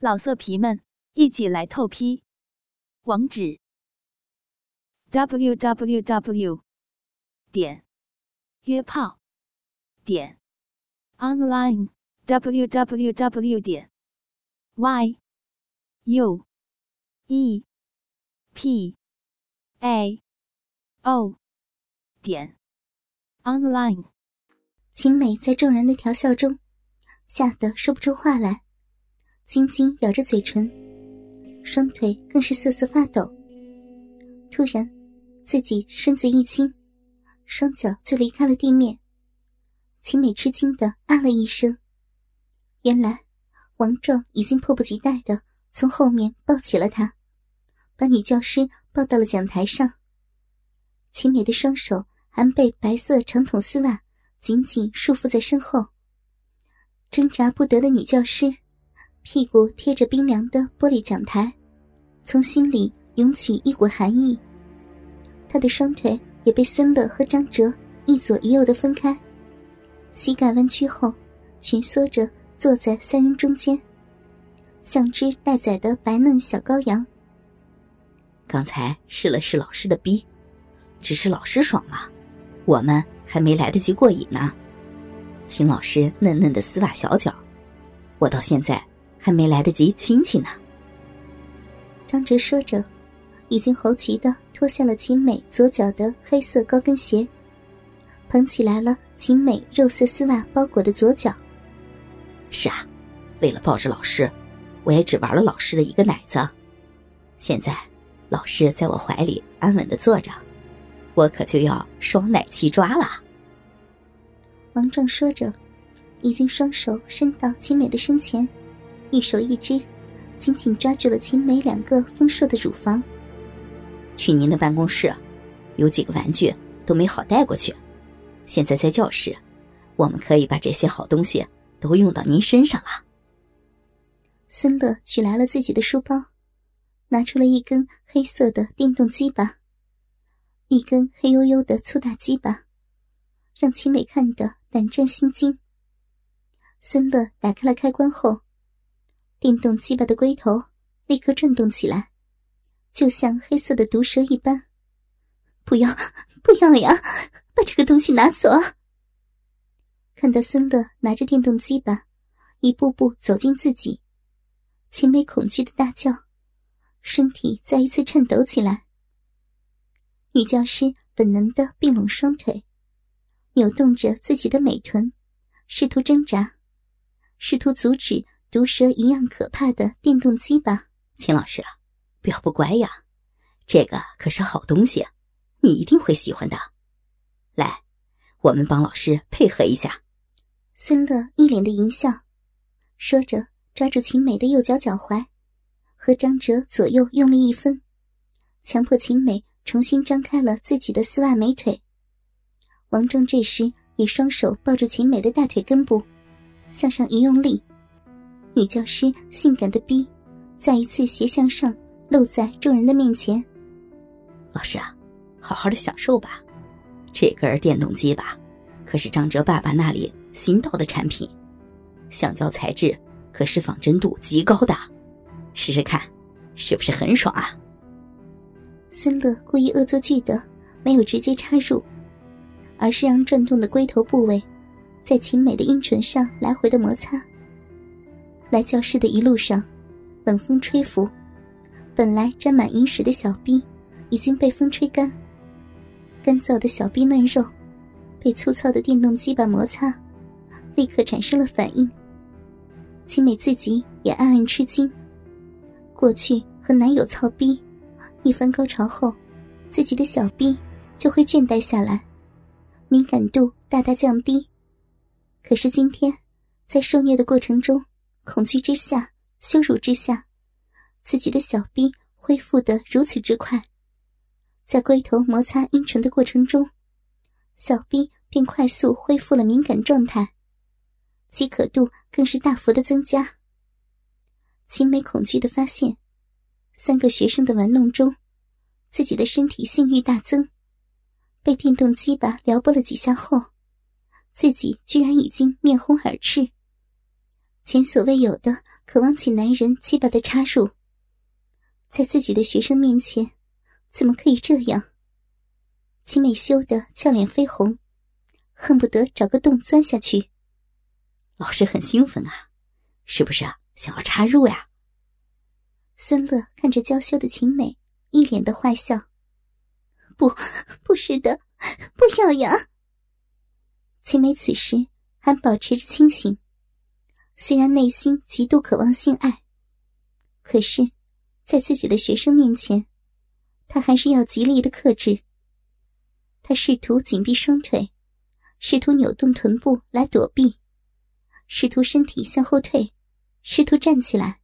老色皮们，一起来透批！网址：w w w 点约炮点 online w w w 点 y u e p a o 点 online。秦美在众人的调笑中，吓得说不出话来。紧紧咬着嘴唇，双腿更是瑟瑟发抖。突然，自己身子一轻，双脚就离开了地面。秦美吃惊的啊了一声，原来王壮已经迫不及待的从后面抱起了她，把女教师抱到了讲台上。秦美的双手还被白色长筒丝袜紧紧束缚在身后，挣扎不得的女教师。屁股贴着冰凉的玻璃讲台，从心里涌起一股寒意。他的双腿也被孙乐和张哲一左一右的分开，膝盖弯曲后，蜷缩着坐在三人中间，像只待宰的白嫩小羔羊。刚才试了试老师的逼，只是老师爽了，我们还没来得及过瘾呢。秦老师嫩嫩的丝袜小脚，我到现在。还没来得及亲亲呢。张哲说着，已经猴急的脱下了秦美左脚的黑色高跟鞋，捧起来了秦美肉色丝袜包裹的左脚。是啊，为了抱着老师，我也只玩了老师的一个奶子。现在，老师在我怀里安稳的坐着，我可就要双奶齐抓了。王壮说着，已经双手伸到秦美的身前。一手一只，紧紧抓住了秦美两个丰硕的乳房。去您的办公室，有几个玩具都没好带过去。现在在教室，我们可以把这些好东西都用到您身上了。孙乐取来了自己的书包，拿出了一根黑色的电动鸡巴，一根黑黝黝的粗大鸡巴，让秦美看得胆战心惊。孙乐打开了开关后。电动鸡巴的龟头立刻转动起来，就像黑色的毒蛇一般。不要，不要呀！把这个东西拿走！看到孙乐拿着电动鸡巴，一步步走近自己，秦美恐惧的大叫，身体再一次颤抖起来。女教师本能的并拢双腿，扭动着自己的美臀，试图挣扎，试图阻止。毒蛇一样可怕的电动机吧，秦老师，不要不乖呀，这个可是好东西，你一定会喜欢的。来，我们帮老师配合一下。孙乐一脸的淫笑，说着抓住秦美的右脚脚踝，和张哲左右用力一分，强迫秦美重新张开了自己的丝袜美腿。王壮这时也双手抱住秦美的大腿根部，向上一用力。女教师性感的逼，再一次斜向上露在众人的面前。老师啊，好好的享受吧，这根电动机吧，可是张哲爸爸那里新到的产品，橡胶材质，可是仿真度极高的，试试看，是不是很爽啊？孙乐故意恶作剧的，没有直接插入，而是让转动的龟头部位，在秦美的阴唇上来回的摩擦。来教室的一路上，冷风吹拂，本来沾满饮水的小臂已经被风吹干。干燥的小臂嫩肉被粗糙的电动机把摩擦，立刻产生了反应。青美自己也暗暗吃惊。过去和男友操逼，一番高潮后，自己的小臂就会倦怠下来，敏感度大大降低。可是今天，在受虐的过程中，恐惧之下，羞辱之下，自己的小臂恢复的如此之快，在龟头摩擦阴唇的过程中，小臂便快速恢复了敏感状态，饥渴度更是大幅的增加。秦美恐惧的发现，三个学生的玩弄中，自己的身体性欲大增，被电动鸡巴撩拨了几下后，自己居然已经面红耳赤。前所未有的渴望起男人鸡巴的插入，在自己的学生面前，怎么可以这样？秦美羞得俏脸绯红，恨不得找个洞钻下去。老师很兴奋啊，是不是啊想要插入呀？孙乐看着娇羞的秦美，一脸的坏笑。不，不是的，不要呀！秦美此时还保持着清醒，虽然内心极度渴望性爱，可是，在自己的学生面前，她还是要极力的克制。她试图紧闭双腿，试图扭动臀部来躲避，试图身体向后退，试图站起来。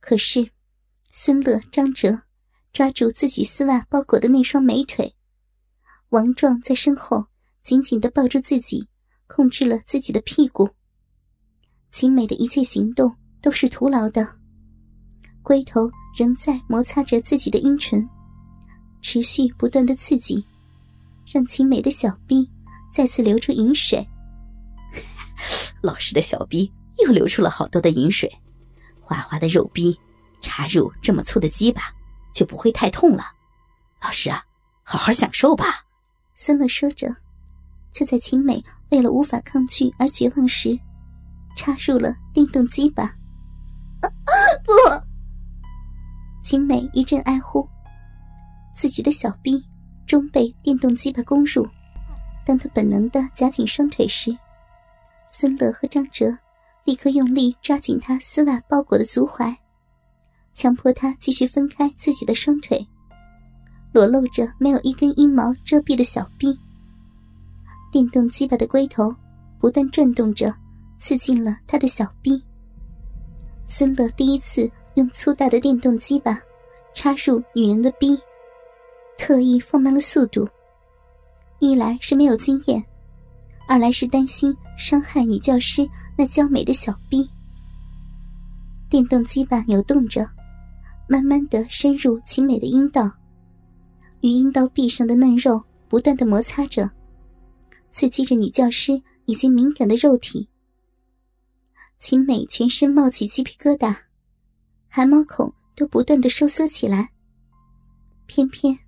可是，孙乐、张哲抓住自己丝袜包裹的那双美腿，王壮在身后紧紧的抱住自己，控制了自己的屁股。秦美的一切行动都是徒劳的，龟头仍在摩擦着自己的阴唇，持续不断的刺激。让秦美的小臂再次流出饮水，老师的小臂又流出了好多的饮水，滑滑的肉臂插入这么粗的鸡巴，就不会太痛了。老师啊，好好享受吧。孙乐说着，就在秦美为了无法抗拒而绝望时，插入了电动鸡巴。不，秦美一阵哀呼，自己的小臂。终被电动鸡巴攻入。当他本能的夹紧双腿时，孙乐和张哲立刻用力抓紧他丝袜包裹的足踝，强迫他继续分开自己的双腿，裸露着没有一根阴毛遮蔽的小臂。电动鸡巴的龟头不断转动着，刺进了他的小臂。孙乐第一次用粗大的电动鸡巴插入女人的臂。特意放慢了速度，一来是没有经验，二来是担心伤害女教师那娇美的小臂。电动鸡巴扭动着，慢慢的深入秦美的阴道，与阴道壁上的嫩肉不断的摩擦着，刺激着女教师已经敏感的肉体。秦美全身冒起鸡皮疙瘩，汗毛孔都不断的收缩起来，偏偏。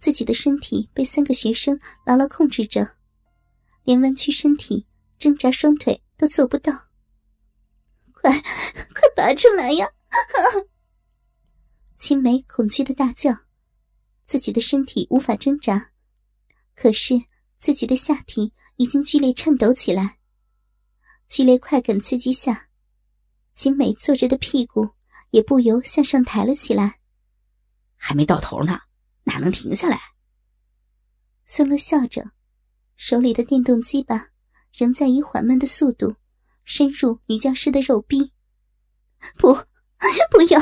自己的身体被三个学生牢牢控制着，连弯曲身体、挣扎双腿都做不到。快，快拔出来呀！青梅恐惧的大叫，自己的身体无法挣扎，可是自己的下体已经剧烈颤抖起来。剧烈快感刺激下，秦美坐着的屁股也不由向上抬了起来。还没到头呢。哪能停下来？孙乐笑着，手里的电动机把仍在以缓慢的速度深入女教师的肉壁。不，不要，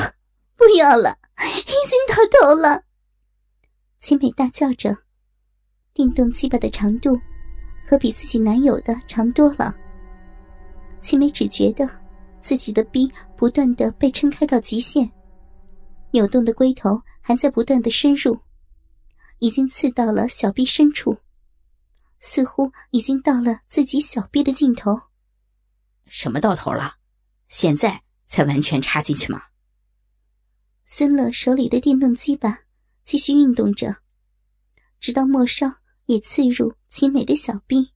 不要了，已经到头了！秦美大叫着，电动机把的长度可比自己男友的长多了。秦梅只觉得自己的逼不断的被撑开到极限，扭动的龟头还在不断的深入。已经刺到了小臂深处，似乎已经到了自己小臂的尽头。什么到头了？现在才完全插进去吗？孙乐手里的电动机把继续运动着，直到末梢也刺入秦美的小臂，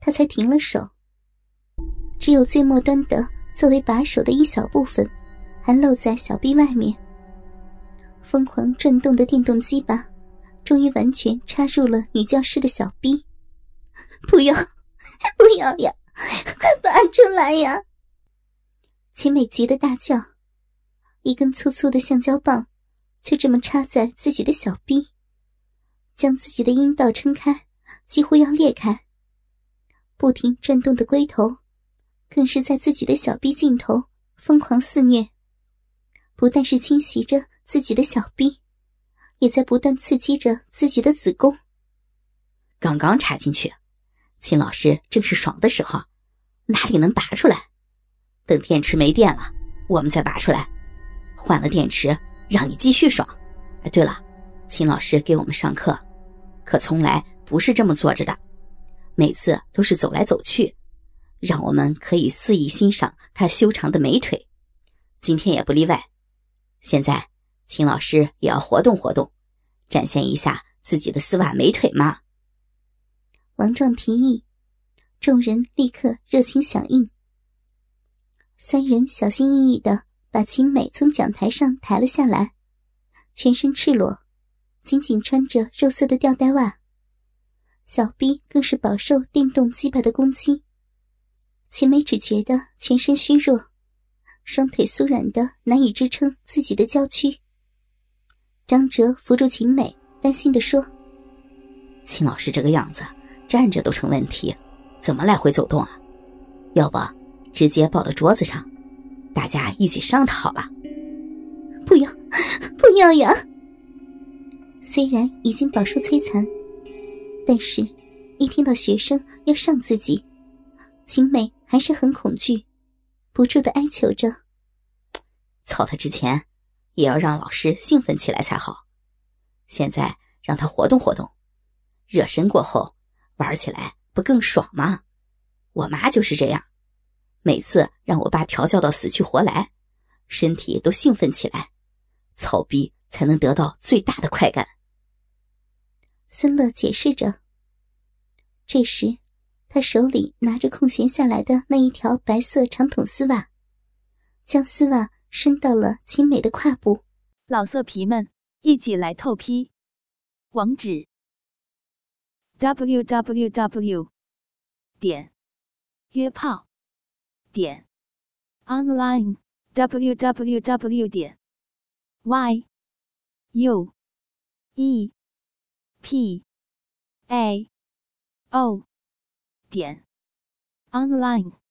他才停了手。只有最末端的作为把手的一小部分，还露在小臂外面。疯狂转动的电动机把。终于完全插入了女教师的小臂，不要，不要呀！快拔出来呀！秦美急得大叫，一根粗粗的橡胶棒就这么插在自己的小臂，将自己的阴道撑开，几乎要裂开。不停转动的龟头，更是在自己的小臂尽头疯狂肆虐，不但是侵袭着自己的小臂。也在不断刺激着自己的子宫。刚刚插进去，秦老师正是爽的时候，哪里能拔出来？等电池没电了，我们再拔出来。换了电池，让你继续爽。哎，对了，秦老师给我们上课，可从来不是这么坐着的，每次都是走来走去，让我们可以肆意欣赏她修长的美腿，今天也不例外。现在，秦老师也要活动活动，展现一下自己的丝袜美腿嘛。王壮提议，众人立刻热情响应。三人小心翼翼的把秦美从讲台上抬了下来，全身赤裸，仅仅穿着肉色的吊带袜，小臂更是饱受电动击败的攻击。秦美只觉得全身虚弱，双腿酥软的难以支撑自己的娇躯。张哲扶住秦美，担心的说：“秦老师这个样子，站着都成问题，怎么来回走动啊？要不……”直接抱到桌子上，大家一起上它好了。不要，不要呀！虽然已经饱受摧残，但是，一听到学生要上自己，秦美还是很恐惧，不住的哀求着：“操他之前，也要让老师兴奋起来才好。现在让他活动活动，热身过后，玩起来不更爽吗？我妈就是这样。”每次让我爸调教到死去活来，身体都兴奋起来，操逼才能得到最大的快感。孙乐解释着。这时，他手里拿着空闲下来的那一条白色长筒丝袜，将丝袜伸到了青美的胯部。老色皮们，一起来透批！网址：w w w. 点约炮。点 online w w w 点 y u e p a o 点 online。